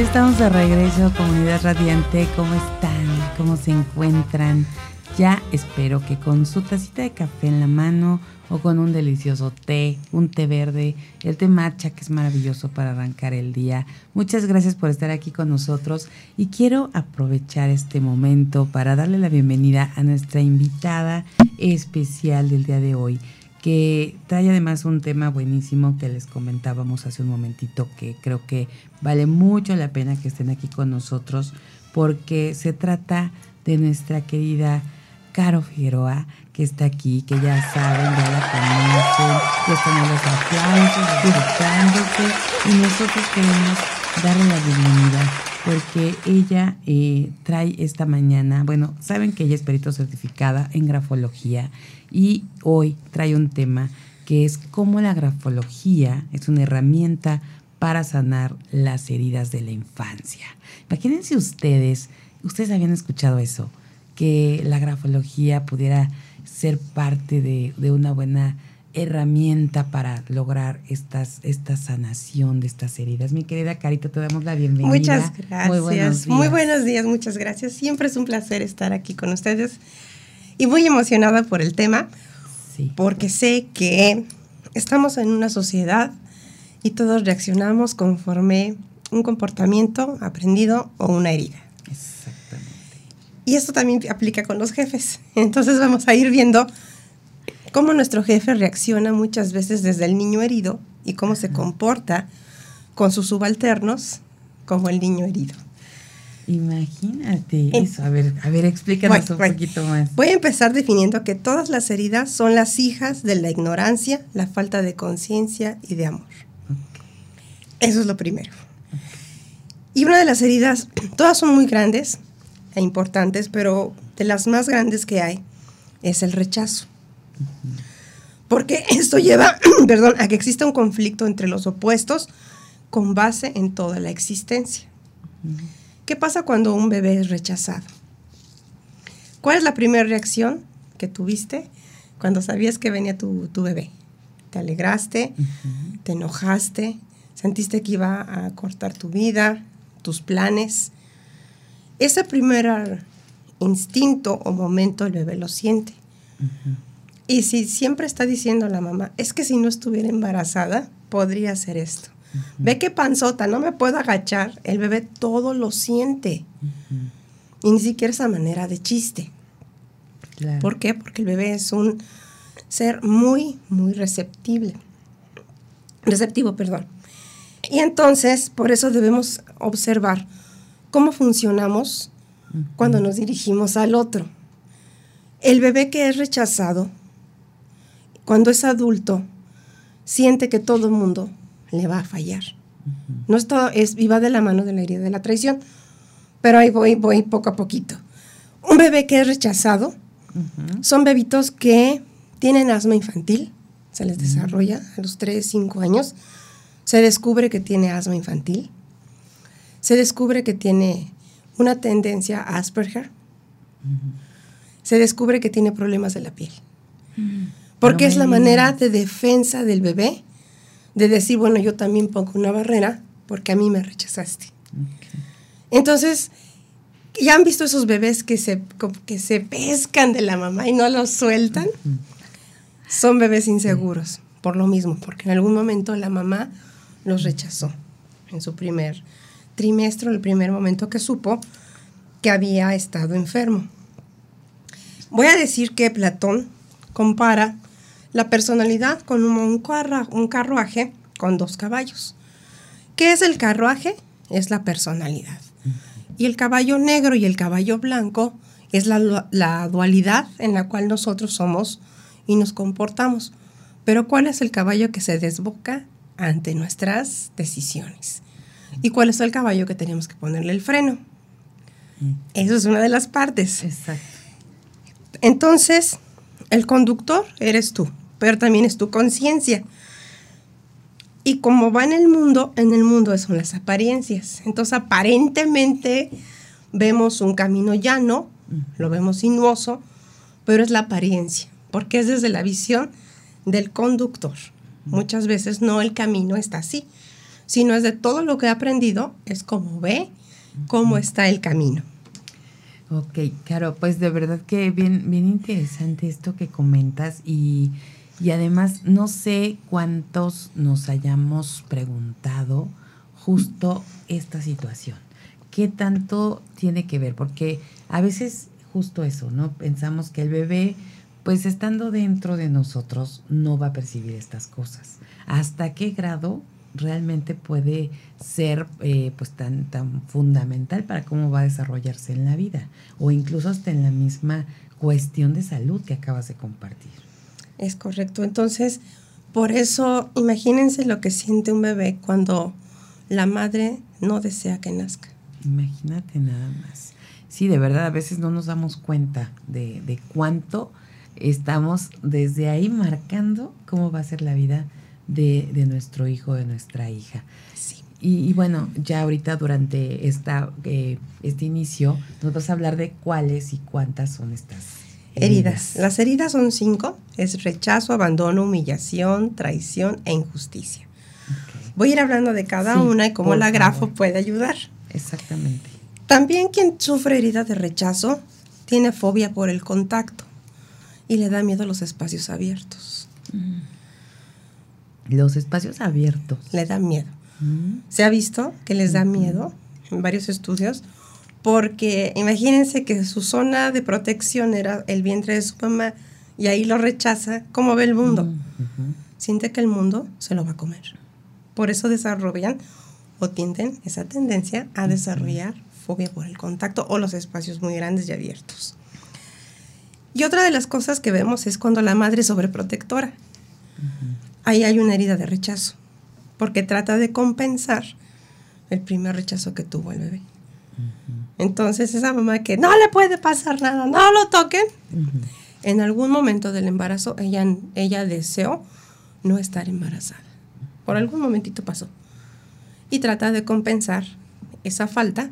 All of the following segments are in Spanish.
Estamos de regreso, comunidad radiante. ¿Cómo están? ¿Cómo se encuentran? Ya espero que con su tacita de café en la mano o con un delicioso té, un té verde, el té matcha que es maravilloso para arrancar el día. Muchas gracias por estar aquí con nosotros y quiero aprovechar este momento para darle la bienvenida a nuestra invitada especial del día de hoy que trae además un tema buenísimo que les comentábamos hace un momentito que creo que vale mucho la pena que estén aquí con nosotros porque se trata de nuestra querida Caro Figueroa que está aquí, que ya saben, ya la conocen, ya están los aplausos, disfrutándose y nosotros queremos darle la bienvenida porque ella eh, trae esta mañana, bueno, saben que ella es perito certificada en grafología y hoy trae un tema que es cómo la grafología es una herramienta para sanar las heridas de la infancia. Imagínense ustedes, ustedes habían escuchado eso, que la grafología pudiera ser parte de, de una buena herramienta para lograr estas, esta sanación de estas heridas. Mi querida Carita, te damos la bienvenida. Muchas gracias. Muy buenos días. Muy buenos días, muchas gracias. Siempre es un placer estar aquí con ustedes y muy emocionada por el tema, sí. porque sé que estamos en una sociedad y todos reaccionamos conforme un comportamiento aprendido o una herida. Exactamente. Y esto también aplica con los jefes. Entonces vamos a ir viendo cómo nuestro jefe reacciona muchas veces desde el niño herido y cómo se comporta con sus subalternos como el niño herido. Imagínate eso. A ver, a ver, explícanos un poquito más. Voy a empezar definiendo que todas las heridas son las hijas de la ignorancia, la falta de conciencia y de amor. Eso es lo primero. Y una de las heridas, todas son muy grandes e importantes, pero de las más grandes que hay es el rechazo. Porque esto lleva, perdón, a que exista un conflicto entre los opuestos con base en toda la existencia. ¿Qué pasa cuando un bebé es rechazado? ¿Cuál es la primera reacción que tuviste cuando sabías que venía tu, bebé? ¿Te alegraste? ¿Te enojaste? ¿Sentiste que iba a cortar tu vida, tus planes? Ese primer instinto o momento el bebé lo siente. Y si siempre está diciendo la mamá, es que si no estuviera embarazada, podría hacer esto. Ve qué panzota, no me puedo agachar. El bebé todo lo siente. Y ni siquiera esa manera de chiste. ¿Por qué? Porque el bebé es un ser muy, muy receptible. Receptivo, perdón. Y entonces, por eso debemos observar cómo funcionamos cuando nos dirigimos al otro. El bebé que es rechazado cuando es adulto, siente que todo el mundo le va a fallar. No es todo, es, y va de la mano de la herida de la traición. Pero ahí voy, voy poco a poquito. Un bebé que es rechazado son bebitos que tienen asma infantil, se les desarrolla a los 3, 5 años, se descubre que tiene asma infantil, se descubre que tiene una tendencia a Asperger, se descubre que tiene problemas de la piel. Porque es la manera de defensa del bebé de decir, bueno, yo también pongo una barrera porque a mí me rechazaste. Entonces, ¿ya han visto esos bebés que se, que se pescan de la mamá y no los sueltan? Son bebés inseguros, por lo mismo, porque en algún momento la mamá los rechazó en su primer trimestre, el primer momento que supo que había estado enfermo. Voy a decir que Platón compara la personalidad con un, carruaje con dos caballos. ¿Qué es el carruaje? Es la personalidad. Y el caballo negro y el caballo blanco es la, la dualidad en la cual nosotros somos y nos comportamos. Pero ¿cuál es el caballo que se desboca ante nuestras decisiones? ¿Y cuál es el caballo que tenemos que ponerle el freno? Eso es una de las partes. Exacto. Entonces, el conductor eres tú, pero también es tu conciencia. Y como va en el mundo, en el mundo son las apariencias. Entonces, aparentemente vemos un camino llano, lo vemos sinuoso, pero es la apariencia, porque es desde la visión del conductor. Muchas veces no el camino está así, sino es de todo lo que he aprendido, es como ve cómo está el camino. Ok, claro, pues de verdad que bien, bien interesante esto que comentas y, y además no sé cuántos nos hayamos preguntado justo esta situación. ¿Qué tanto tiene que ver? Porque a veces justo eso, ¿no? Pensamos que el bebé, pues estando dentro de nosotros, no va a percibir estas cosas. ¿Hasta qué grado realmente puede ser eh, pues tan, tan fundamental para cómo va a desarrollarse en la vida? O incluso hasta en la misma cuestión de salud que acabas de compartir. Es correcto. Entonces, por eso, imagínense lo que siente un bebé cuando la madre no desea que nazca. Imagínate nada más. Sí, de verdad, a veces no nos damos cuenta de, de cuánto estamos desde ahí marcando cómo va a ser la vida de, de nuestro hijo, de nuestra hija. Sí. Y, y bueno, ya ahorita durante esta, eh, este inicio nos vas a hablar de cuáles y cuántas son estas Heridas. Las heridas son cinco. Es rechazo, abandono, humillación, traición e injusticia. Voy a ir hablando de cada Sí, una y cómo la grafo favor. puede ayudar. Exactamente. También quien sufre herida de rechazo tiene fobia por el contacto y le da miedo a los espacios abiertos. Los espacios abiertos. Le da miedo. Mm, Se ha visto que les da miedo en varios estudios porque imagínense que su zona de protección era el vientre de su mamá y ahí lo rechaza. ¿Cómo ve el mundo? mm. Siente que el mundo se lo va a comer. Por eso desarrollan o tienden esa tendencia a desarrollar fobia por el contacto o los espacios muy grandes y abiertos. Y otra de las cosas que vemos es cuando la madre es sobreprotectora. Ahí hay una herida de rechazo, porque trata de compensar el primer rechazo que tuvo el bebé. Entonces esa mamá que no le puede pasar nada, no lo toquen, en algún momento del embarazo ella, ella deseó no estar embarazada. Por algún momentito pasó. Y trata de compensar esa falta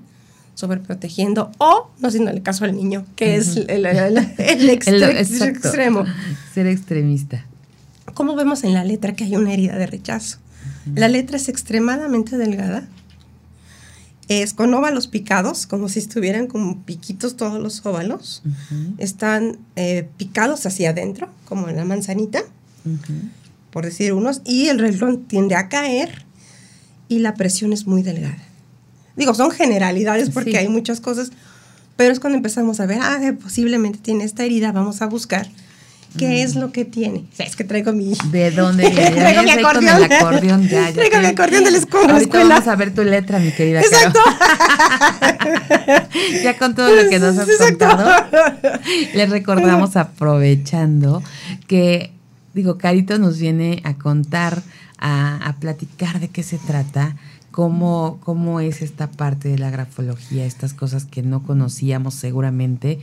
sobreprotegiendo o no haciéndole caso al niño, que es el, el- el- el El- extremo. Ser extremista. ¿Cómo vemos en la letra que hay una herida de rechazo? La letra es extremadamente delgada. Es con óvalos picados, como si estuvieran como piquitos todos los óvalos. Están eh, picados hacia adentro, como en la manzanita, por decir unos, y el renglón tiende a caer y la presión es muy delgada. Digo, son generalidades porque Sí. hay muchas cosas, pero es cuando empezamos a ver, ah, posiblemente tiene esta herida, vamos a buscar qué es lo que tiene. O sea, es que traigo mi... ¿De dónde viene? Traigo mi ahí con el acordeón. acordeón, ya, ya Traigo te- mi acordeón de la escuela. Ahorita vamos a ver tu letra, mi querida Exacto. Ya con todo lo que nos has Exacto. contado, les recordamos aprovechando que, digo, Carito nos viene a contar, a, a platicar de qué se trata, cómo, cómo es esta parte de la grafología, estas cosas que no conocíamos seguramente.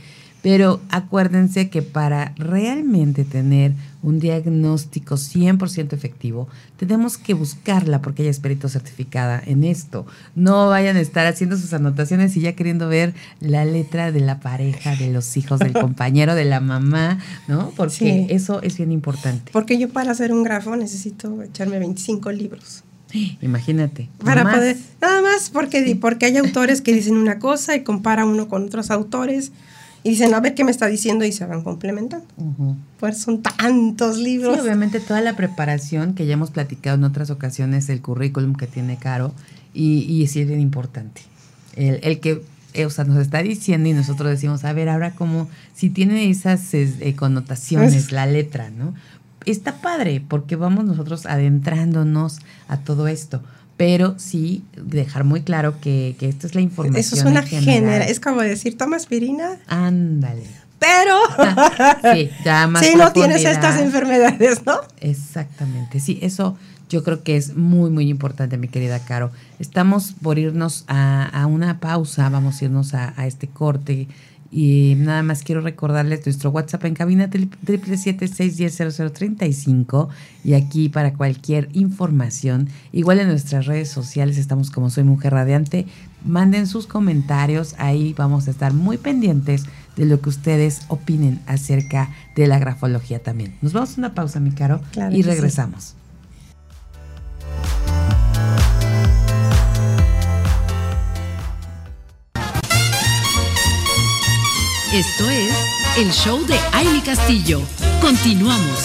Pero acuérdense que para realmente tener un diagnóstico 100% efectivo, tenemos que buscarla porque ella es perito certificada en esto. No vayan a estar haciendo sus anotaciones y ya queriendo ver la letra de la pareja, de los hijos, del compañero, de la mamá, ¿no? Porque Sí. eso es bien importante. Porque yo para hacer un grafo necesito echarme 25 libros. Imagínate. Para más. poder, nada más porque, porque hay autores que dicen una cosa y compara uno con otros autores y dicen, a ver qué me está diciendo y se van complementando. Pues son tantos libros. Sí, obviamente toda la preparación que ya hemos platicado en otras ocasiones, el currículum que tiene Caro, y, y sí es bien importante. El, el que, eh, o sea, nos está diciendo y nosotros decimos, a ver, ahora como, si tiene esas es, eh, connotaciones, Es- la letra, ¿no? Está padre, porque vamos nosotros adentrándonos a todo esto. Pero sí dejar muy claro que, que esta es la información. Eso es una genera, es como decir, toma aspirina, Ándale. pero Sí, ya más si no tienes estas enfermedades, ¿no? Exactamente, sí, eso yo creo que es muy, muy importante, mi querida Caro. Estamos por irnos a, una pausa, vamos a irnos a, a este corte y nada más quiero recordarles nuestro WhatsApp en cabina triple cinco y aquí para cualquier información. Igual en nuestras redes sociales estamos como Soy Mujer Radiante. Manden sus comentarios, ahí vamos a estar muy pendientes de lo que ustedes opinen acerca de la grafología también. Nos vamos a una pausa, mi caro, y regresamos. Esto es el show de Aile Castillo. Continuamos.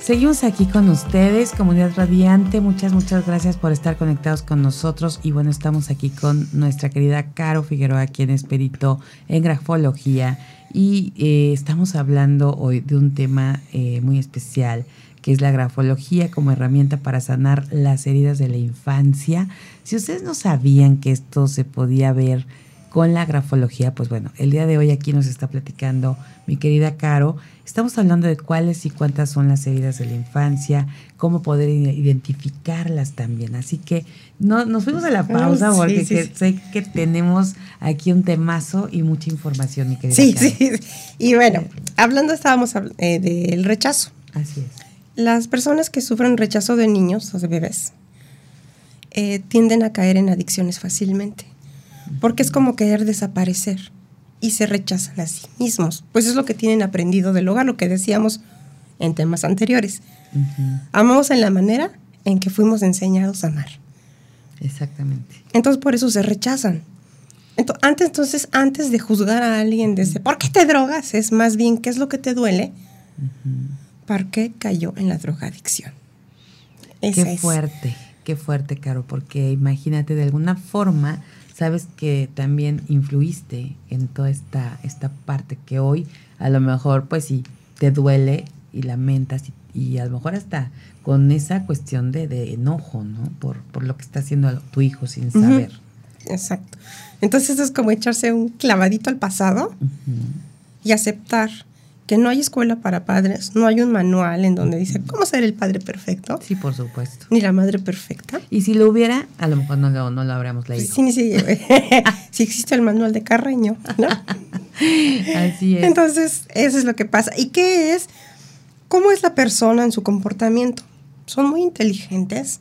Seguimos aquí con ustedes, comunidad radiante. Muchas, muchas gracias por estar conectados con nosotros. Y bueno, estamos aquí con nuestra querida Caro Figueroa, quien es perito en grafología. Y eh, estamos hablando hoy de un tema eh, muy especial que es la grafología como herramienta para sanar las heridas de la infancia. Si ustedes no sabían que esto se podía ver con la grafología, pues bueno, el día de hoy aquí nos está platicando mi querida Caro. Estamos hablando de cuáles y cuántas son las heridas de la infancia, cómo poder identificarlas también. Así que no, nos fuimos a la pausa porque sé que tenemos aquí un temazo y mucha información, mi querida Sí, sí. Y bueno, hablando estábamos eh, del rechazo. Así es. Las personas que sufren rechazo de niños o de bebés eh, tienden a caer en adicciones fácilmente, porque es como querer desaparecer y se rechazan a sí mismos. Pues es lo que tienen aprendido del hogar, lo que decíamos en temas anteriores. Amamos en la manera en que fuimos enseñados a amar. Exactamente. Entonces por eso se rechazan. Entonces, antes, entonces, antes de juzgar a alguien desde ¿por qué te drogas? Es más bien qué es lo que te duele. ¿Por qué cayó en la drogadicción? qué fuerte, qué fuerte, Caro, porque imagínate, de alguna forma, sabes que también influiste en toda esta, esta parte que hoy a lo mejor, pues sí, te duele y lamentas y, a lo mejor hasta con esa cuestión de, enojo, ¿no? Por, por, lo que está haciendo tu hijo sin saber. Exacto. Entonces es como echarse un clavadito al pasado y aceptar que no hay escuela para padres, no hay un manual en donde dice cómo ser el padre perfecto. Sí, por supuesto. Ni la madre perfecta. Y si lo hubiera, a lo mejor no lo, no lo habríamos leído. Sí, sí, sí existe el manual de Carreño, ¿no? Así es. Entonces, eso es lo que pasa. ¿Y qué es? ¿Cómo es la persona en su comportamiento? Son muy inteligentes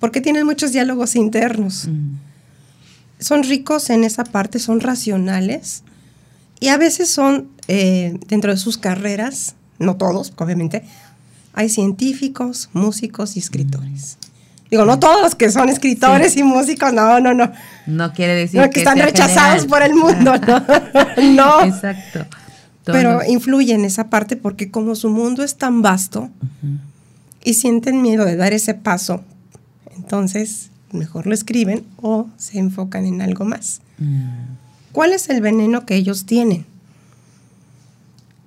porque tienen muchos diálogos internos. Mm. Son ricos en esa parte, son racionales y a veces son, eh, dentro de sus carreras, no todos, obviamente, hay científicos, músicos y escritores. Digo, no todos los que son escritores y músicos, no, no, no. No quiere decir que, están rechazados por el mundo, no. no. Exacto. Pero influye en esa parte porque como su mundo es tan vasto y sienten miedo de dar ese paso, entonces mejor lo escriben o se enfocan en algo más. Mm. ¿Cuál es el veneno que ellos tienen?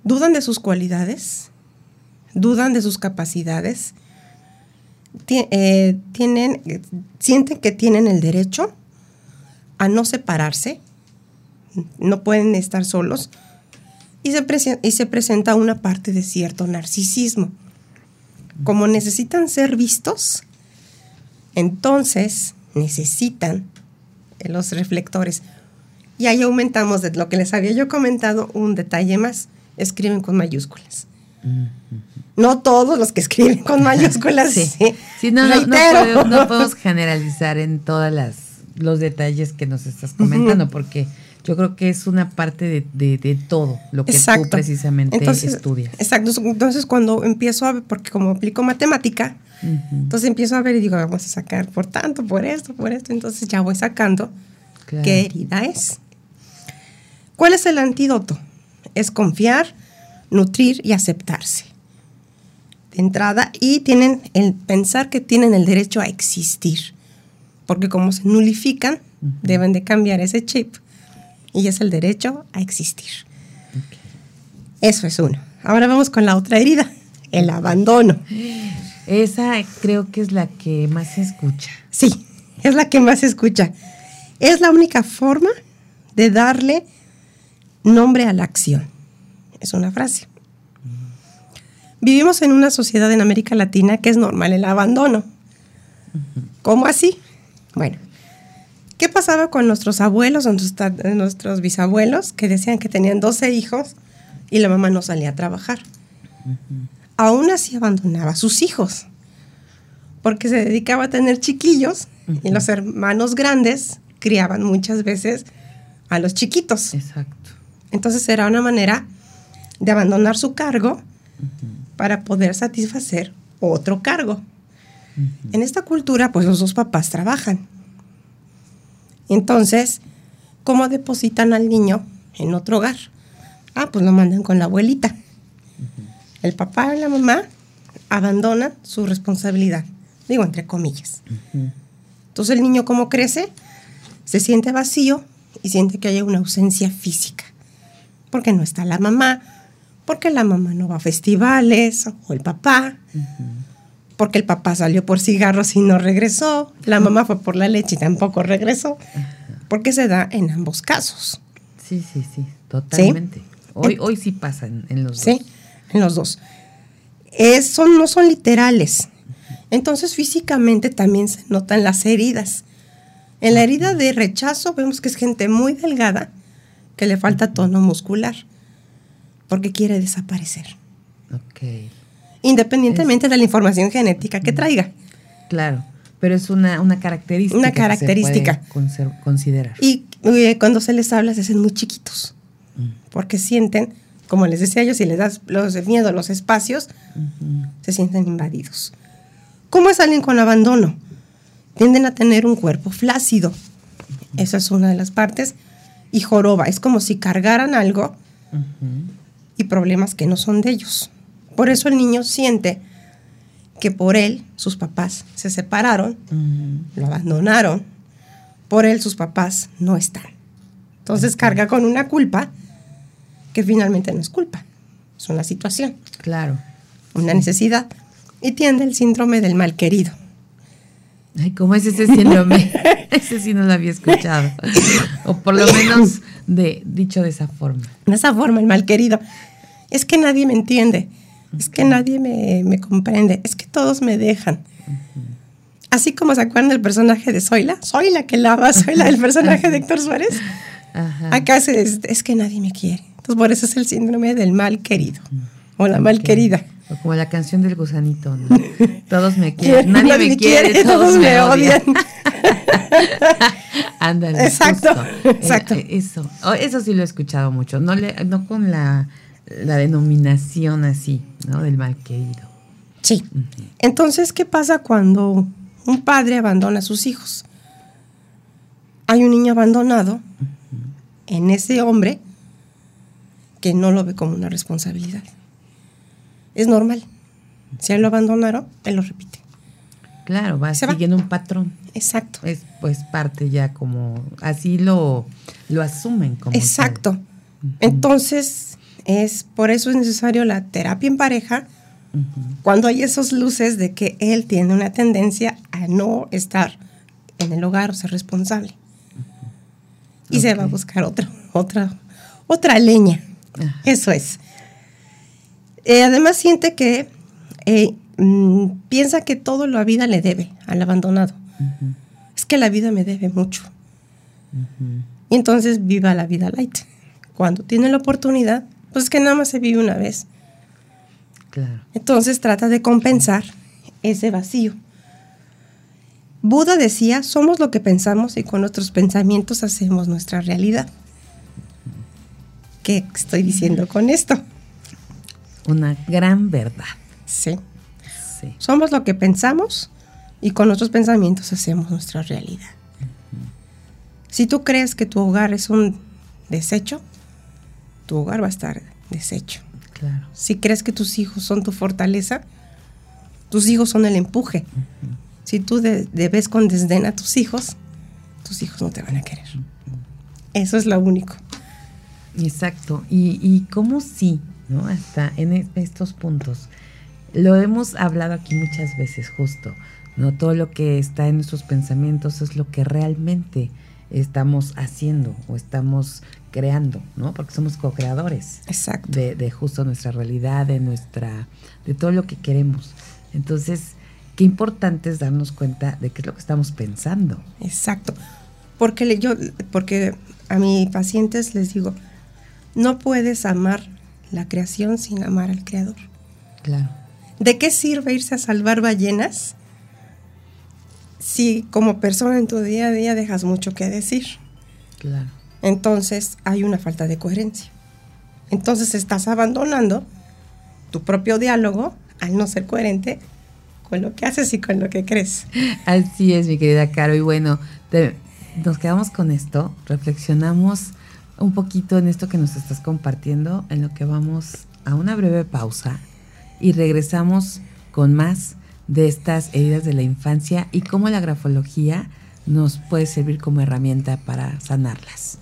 ¿Dudan de sus cualidades? ¿Dudan de sus capacidades? Eh, tienen, sienten que tienen el derecho a no separarse, no pueden estar solos, y se, y se presenta una parte de cierto narcisismo. Como necesitan ser vistos, entonces necesitan los reflectores. Y ahí aumentamos de lo que les había yo comentado un detalle más. Escriben con mayúsculas. No todos los que escriben con mayúsculas. sí. sí. no, no, podemos, generalizar en todas las los detalles que nos estás comentando, porque yo creo que es una parte de, de, todo lo que tú precisamente estudias. Exacto. Entonces, cuando empiezo a ver, porque como aplico matemática, entonces empiezo a ver y digo, vamos a sacar por tanto, por esto, por esto. Entonces ya voy sacando qué herida es. ¿Cuál es el antídoto? Es confiar, nutrir y aceptarse. De entrada, y tienen el pensar que tienen el derecho a existir, porque como se nulifican, deben de cambiar ese chip y es el derecho a existir. Eso es uno. Ahora vamos con la otra herida, el abandono. Esa creo que es la que más se escucha. Sí, es la que más se escucha. Es la única forma de darle nombre a la acción. Es una frase. Vivimos en una sociedad en América Latina que es normal el abandono. ¿Cómo así? Bueno, ¿qué pasaba con nuestros abuelos o nuestros bisabuelos que decían que tenían 12 hijos y la mamá no salía a trabajar? Aún así abandonaba a sus hijos porque se dedicaba a tener chiquillos y los hermanos grandes criaban muchas veces a los chiquitos. Exacto. Entonces era una manera de abandonar su cargo para poder satisfacer otro cargo. En esta cultura, pues los dos papás trabajan. Entonces, ¿cómo depositan al niño en otro hogar? Ah, pues lo mandan con la abuelita. El papá y la mamá abandonan su responsabilidad, digo entre comillas. Entonces el niño como crece, se siente vacío y siente que hay una ausencia física, porque no está la mamá, porque la mamá no va a festivales o el papá, porque el papá salió por cigarros y no regresó, la mamá fue por la leche y tampoco regresó, porque se da en ambos casos. Sí, sí, sí, totalmente. Hoy, hoy sí pasa en, los dos. Sí, en los dos. son, no son literales. Entonces físicamente también se notan las heridas. En la herida de rechazo vemos que es gente muy delgada que le falta tono muscular porque quiere desaparecer. Ok. Independientemente de la información genética que traiga. Claro, pero es una, característica. Una característica. Que se considerar. Y eh, cuando se les habla se hacen muy chiquitos, mm. porque sienten, como les decía yo, si les das los miedo los espacios, se sienten invadidos. ¿Cómo es alguien con abandono? Tienden a tener un cuerpo flácido. Esa es una de las partes. Y joroba, es como si cargaran algo y problemas que no son de ellos. Por eso el niño siente que por él sus papás se separaron, lo abandonaron, por él sus papás no están. Entonces carga con una culpa que finalmente no es culpa, es una situación. Claro. Una necesidad. Y tiende el síndrome del mal querido. Ay, ¿cómo es ese síndrome? ese sí no lo había escuchado. o por lo menos de, dicho de esa forma. De esa forma, el mal querido. Es que nadie me entiende. Es que nadie me, comprende. Es que todos me dejan. Así como se acuerdan del personaje de Zoila. Soy la que lava, soy la del personaje de Héctor Suárez. Acá es, es, que nadie me quiere. Entonces, por eso es el síndrome del mal querido. O la mal querida. O como la canción del gusanito, Todos me quieren. Nadie, me quiere, todos, me odian. Ándale. Exacto. exacto. Eh, eh, eso. Oh, eso sí lo he escuchado mucho. No, le, no con la, denominación así, ¿no? Del mal querido. Sí. Entonces, ¿qué pasa cuando un padre abandona a sus hijos? Hay un niño abandonado en ese hombre que no lo ve como una responsabilidad es normal. Si él lo abandonaron, él lo repite. Claro, va siguiendo un patrón. Exacto. Es pues parte ya como, así lo, lo asumen como. Exacto. Entonces, es por eso es necesario la terapia en pareja, cuando hay esos luces de que él tiene una tendencia a no estar en el hogar o ser responsable. Y se va a buscar otra, otra, otra leña. Eso es. Eh, además siente que eh, mm, piensa que todo la vida le debe al abandonado. Es que la vida me debe mucho. Y entonces viva la vida light. Cuando tiene la oportunidad, pues es que nada más se vive una vez. Entonces trata de compensar ese vacío. Buda decía, somos lo que pensamos y con nuestros pensamientos hacemos nuestra realidad. ¿Qué estoy diciendo con esto? Una gran verdad. Sí. sí. Somos lo que pensamos y con nuestros pensamientos hacemos nuestra realidad. Si tú crees que tu hogar es un desecho, tu hogar va a estar deshecho. Claro. Si crees que tus hijos son tu fortaleza, tus hijos son el empuje. Si tú debes con desdén a tus hijos, tus hijos no te van a querer. Eso es lo único. Exacto. Y, y cómo sí ¿no? Hasta en estos puntos. Lo hemos hablado aquí muchas veces justo, ¿no? Todo lo que está en nuestros pensamientos es lo que realmente estamos haciendo o estamos creando, ¿no? Porque somos co-creadores. Exacto. De, de, justo nuestra realidad, de nuestra, de todo lo que queremos. Entonces, qué importante es darnos cuenta de qué es lo que estamos pensando. Exacto. Porque yo, porque a mis pacientes les digo, no puedes amar la creación sin amar al creador. Claro. ¿De qué sirve irse a salvar ballenas si como persona en tu día a día dejas mucho que decir? Claro. Entonces hay una falta de coherencia. Entonces estás abandonando tu propio diálogo al no ser coherente con lo que haces y con lo que crees. Así es, mi querida Caro. Y bueno, nos quedamos con esto, reflexionamos un poquito en esto que nos estás compartiendo, en lo que vamos a una breve pausa y regresamos con más de estas heridas de la infancia y cómo la grafología nos puede servir como herramienta para sanarlas.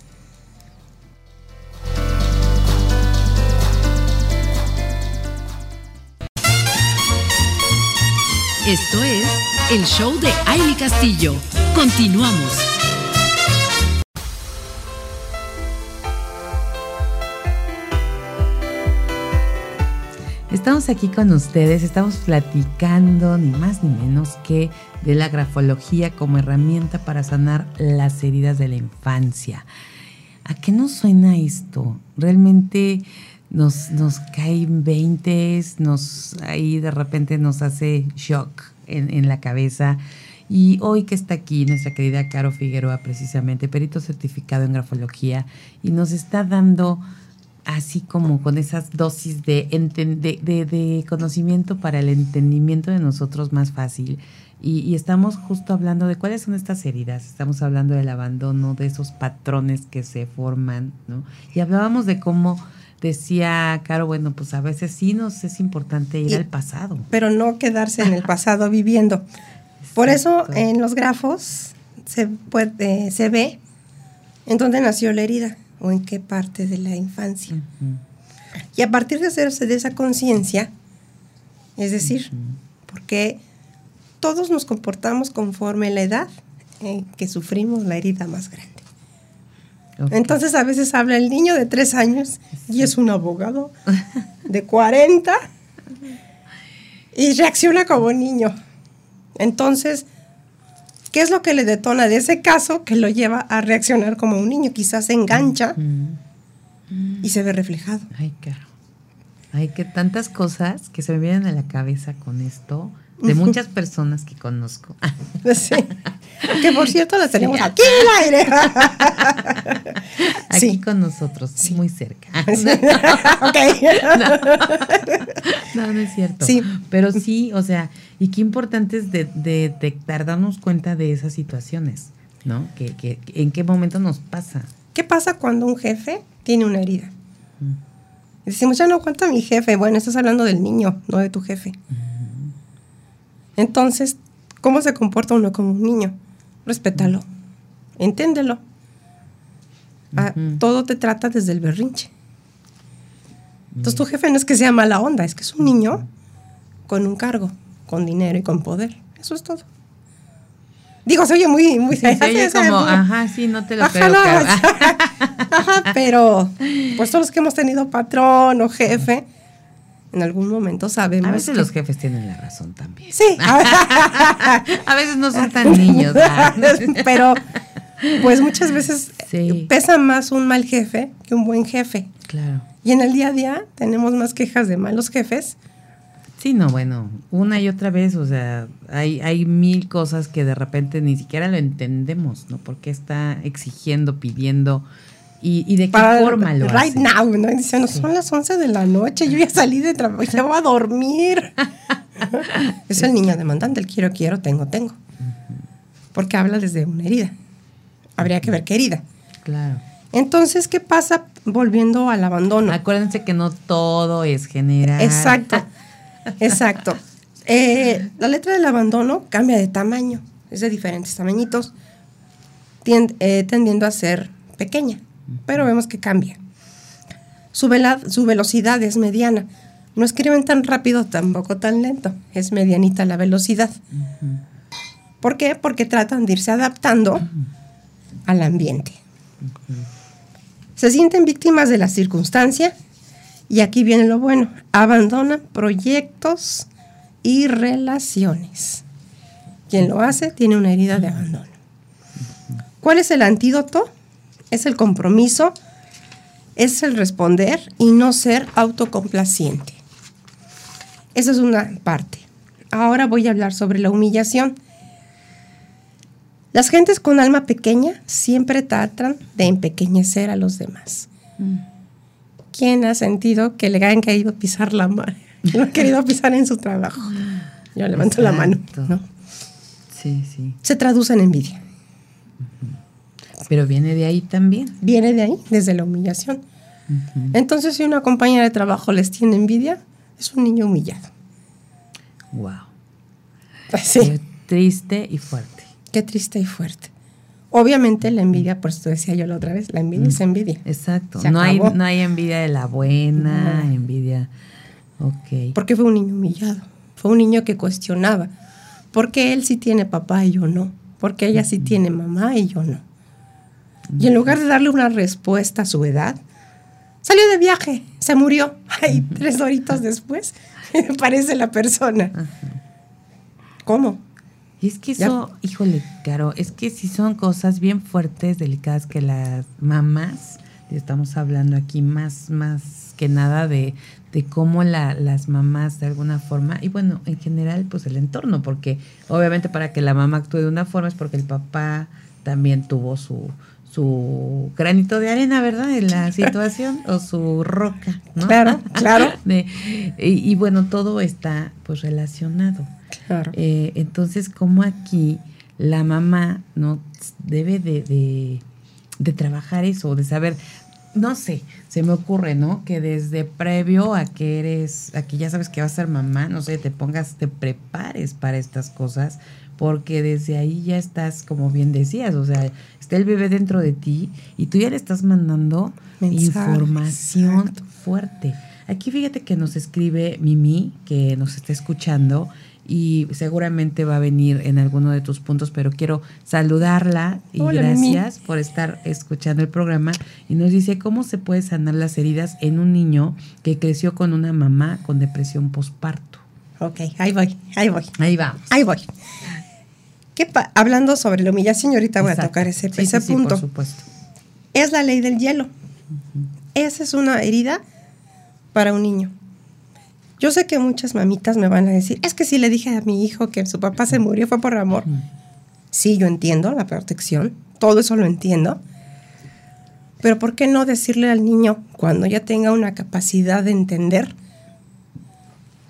Esto es el show de Aile Castillo. Continuamos. Estamos aquí con ustedes, estamos platicando ni más ni menos que de la grafología como herramienta para sanar las heridas de la infancia. ¿A qué nos suena esto? Realmente nos, nos caen veintes, nos ahí de repente nos hace shock en, en la cabeza. Y hoy que está aquí nuestra querida Caro Figueroa, precisamente, perito certificado en grafología, y nos está dando así como con esas dosis de, de, de, conocimiento para el entendimiento de nosotros más fácil. Y, y, estamos justo hablando de cuáles son estas heridas. Estamos hablando del abandono, de esos patrones que se forman, ¿no? Y hablábamos de cómo decía Caro, bueno, pues a veces sí nos es importante ir al pasado. Pero no quedarse en el pasado viviendo. Por eso en los grafos se, puede, se ve en dónde nació la herida o en qué parte de la infancia. Y a partir de hacerse de esa conciencia, es decir, porque todos nos comportamos conforme la edad en que sufrimos la herida más grande. Entonces a veces habla el niño de tres años y es un abogado de 40 y reacciona como niño. Entonces, ¿Qué es lo que le detona de ese caso que lo lleva a reaccionar como un niño? Quizás se engancha y se ve reflejado. Ay, claro. Hay que tantas cosas que se me vienen a la cabeza con esto de muchas personas que conozco. Sí. Que por cierto las tenemos aquí en el aire. Aquí con nosotros, muy cerca. ok. No, no, es cierto. Sí. Pero sí, o sea, y qué importante es de, detectar, darnos cuenta de esas situaciones, ¿no? Que, que, ¿En qué momento nos pasa? ¿Qué pasa cuando un jefe tiene una herida? Mm. Decimos, ya no cuenta mi jefe. Bueno, estás hablando del niño, no de tu jefe. Entonces, ¿cómo se comporta uno como un niño? Respétalo, enténdelo. Ah, todo te trata desde el berrinche. Entonces tu jefe no es que sea mala onda, es que es un niño con un cargo, con dinero y con poder. Eso es todo. Digo, soy muy, muy... Sí, como, ajá, sí, no te lo ajá, pero pues todos los que hemos tenido patrón o jefe, en algún momento sabemos. A veces los jefes tienen la razón también. Sí. a veces no son tan niños. Pero, pues muchas veces pesa más un mal jefe que un buen jefe. Claro. Y en el día a día tenemos más quejas de malos jefes. Sí, no, bueno, una y otra vez, o sea, hay, hay mil cosas que de repente ni siquiera lo entendemos, ¿no? Porque está exigiendo, pidiendo ¿Y, de qué forma lo Right now, ¿no? Dice, no, son las 11 de la noche, yo ya salí de trabajo, ya voy a dormir. es el niño demandante, el quiero, quiero, tengo, tengo. Porque habla desde una herida. Habría que ver qué herida. Claro. Entonces, ¿qué pasa volviendo al abandono? Acuérdense que no todo es general. Exacto, exacto. Eh, la letra del abandono cambia de tamaño, es de diferentes tamañitos, eh, tendiendo a ser pequeña pero vemos que cambia. Su, su velocidad es mediana. No escriben tan rápido, tampoco tan lento. Es medianita la velocidad. ¿Por qué? Porque tratan de irse adaptando al ambiente. Se sienten víctimas de la circunstancia y aquí viene lo bueno, abandonan proyectos y relaciones. Quien lo hace tiene una herida de abandono. ¿Cuál es el antídoto? Es el compromiso, es el responder y no ser autocomplaciente. Esa es una parte. Ahora voy a hablar sobre la humillación. Las gentes con alma pequeña siempre tratan de empequeñecer a los demás. Mm. ¿Quién ha sentido que le hayan querido pisar la mano? No ha querido pisar en su trabajo. Yo levanto la mano. Sí, sí. Se traduce en envidia. Pero viene de ahí también. Viene de ahí, desde la humillación. Entonces, si una compañera de trabajo les tiene envidia, es un niño humillado. Wow. Sí. Qué triste y fuerte. Qué triste y fuerte. Obviamente la envidia, por eso decía yo la otra vez, la envidia es envidia. Exacto. no hay, no hay envidia de la buena, envidia. Ok. Porque fue un niño humillado. Fue un niño que cuestionaba. ¿Por qué él sí tiene papá y yo no? ¿Por qué ella sí tiene mamá y yo no? Y en lugar de darle una respuesta a su edad, salió de viaje, se murió. Ay, tres horitas después, parece la persona. ¿Cómo? Y es que eso, híjole, Caro, es que si son cosas bien fuertes, delicadas que las mamás, estamos hablando aquí más, más que nada de, de cómo la, las mamás de alguna forma, y bueno, en general, pues el entorno, porque obviamente para que la mamá actúe de una forma es porque el papá también tuvo su, su granito de arena, ¿verdad? En la situación o su roca, ¿no? Claro, claro. y, bueno, todo está pues relacionado. Claro. Eh, entonces, como aquí la mamá no debe de, de, trabajar eso, de saber, no sé, se me ocurre, ¿no? Que desde previo a que eres, a que ya sabes que vas a ser mamá, no sé, te pongas, te prepares para estas cosas, porque desde ahí ya estás, como bien decías, o sea, está el bebé dentro de ti y tú ya le estás mandando información fuerte. Aquí fíjate que nos escribe Mimi, que nos está escuchando y seguramente va a venir en alguno de tus puntos, pero quiero saludarla y gracias por estar escuchando el programa. Y nos dice cómo se puede sanar las heridas en un niño que creció con una mamá con depresión postparto. Ok, ahí voy, ahí voy. Ahí vamos. Ahí voy hablando sobre la humillación, ahorita voy a tocar ese, ese punto. por supuesto. Es la ley del hielo. Esa es una herida para un niño. Yo sé que muchas mamitas me van a decir, es que si le dije a mi hijo que su papá se murió fue por amor. Sí, yo entiendo la protección, todo eso lo entiendo. Pero ¿por qué no decirle al niño cuando ya tenga una capacidad de entender?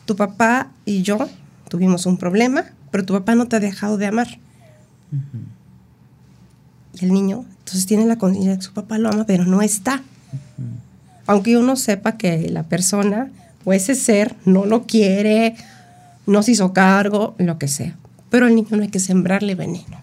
Tu papá y yo tuvimos un problema, pero tu papá no te ha dejado de amar. Y el niño, entonces tiene la conciencia de que su papá lo ama, pero no está. Aunque uno sepa que la persona o ese ser no lo quiere, no se hizo cargo, lo que sea. Pero al niño no hay que sembrarle veneno.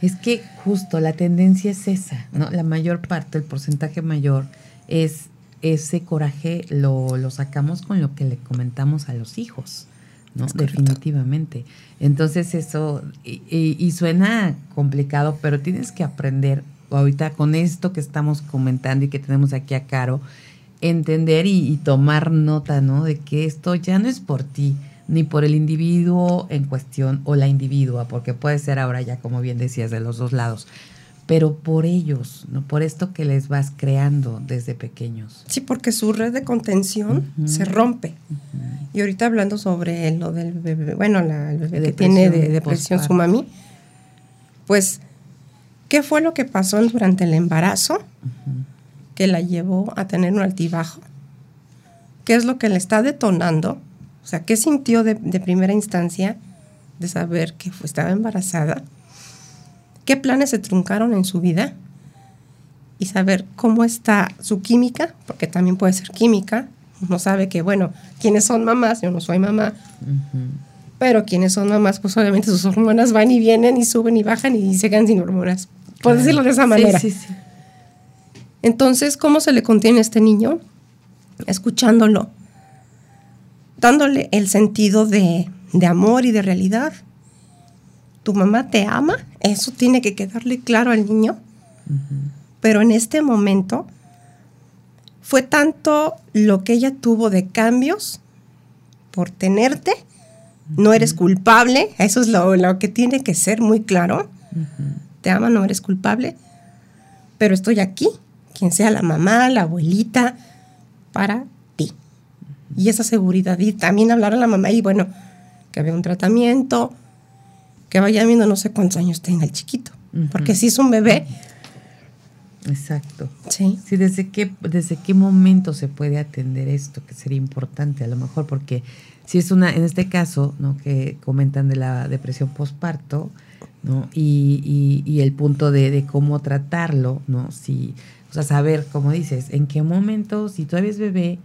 Es que justo la tendencia es esa, ¿no? La mayor parte, el porcentaje mayor es ese coraje lo, lo sacamos con lo que le comentamos a los hijos. ¿No? Definitivamente. Entonces eso, y, suena complicado, pero tienes que aprender ahorita con esto que estamos comentando y que tenemos aquí a Caro, entender y, tomar nota, ¿no? De que esto ya no es por ti, ni por el individuo en cuestión o la individua, porque puede ser ahora ya, como bien decías, de los dos lados pero por ellos, ¿no? Por esto que les vas creando desde pequeños. Sí, porque su red de contención se rompe. Y ahorita hablando sobre lo del bebé, bueno, la, el bebé que tiene de depresión su mami, pues, ¿qué fue lo que pasó durante el embarazo que la llevó a tener un altibajo? ¿Qué es lo que le está detonando? O sea, ¿qué sintió de, primera instancia de saber que estaba embarazada? Qué planes se truncaron en su vida y saber cómo está su química, porque también puede ser química. Uno sabe que, bueno, quienes son mamás, yo no soy mamá, pero quienes son mamás, pues obviamente sus hormonas van y vienen y suben y bajan y se quedan sin hormonas, por decirlo de esa manera. Sí, sí, sí. Entonces, ¿cómo se le contiene a este niño? Escuchándolo, dándole el sentido de, de amor y de realidad tu mamá te ama, eso tiene que quedarle claro al niño. Pero en este momento fue tanto lo que ella tuvo de cambios por tenerte, no eres culpable, eso es lo, que tiene que ser muy claro. Te ama, no eres culpable, pero estoy aquí, quien sea la mamá, la abuelita, para ti. Y esa seguridad, y también hablar a la mamá y bueno, que había un tratamiento, que vaya viendo no sé cuántos años tenga el chiquito, porque si es un bebé. Exacto. Sí. Sí, desde qué, desde qué momento se puede atender esto, que sería importante a lo mejor, porque si es una, en este caso, ¿no? que comentan de la depresión postparto, ¿no? Y, y, el punto de, de, cómo tratarlo, ¿no? Si, o sea, saber, como dices, en qué momento, si todavía es bebé,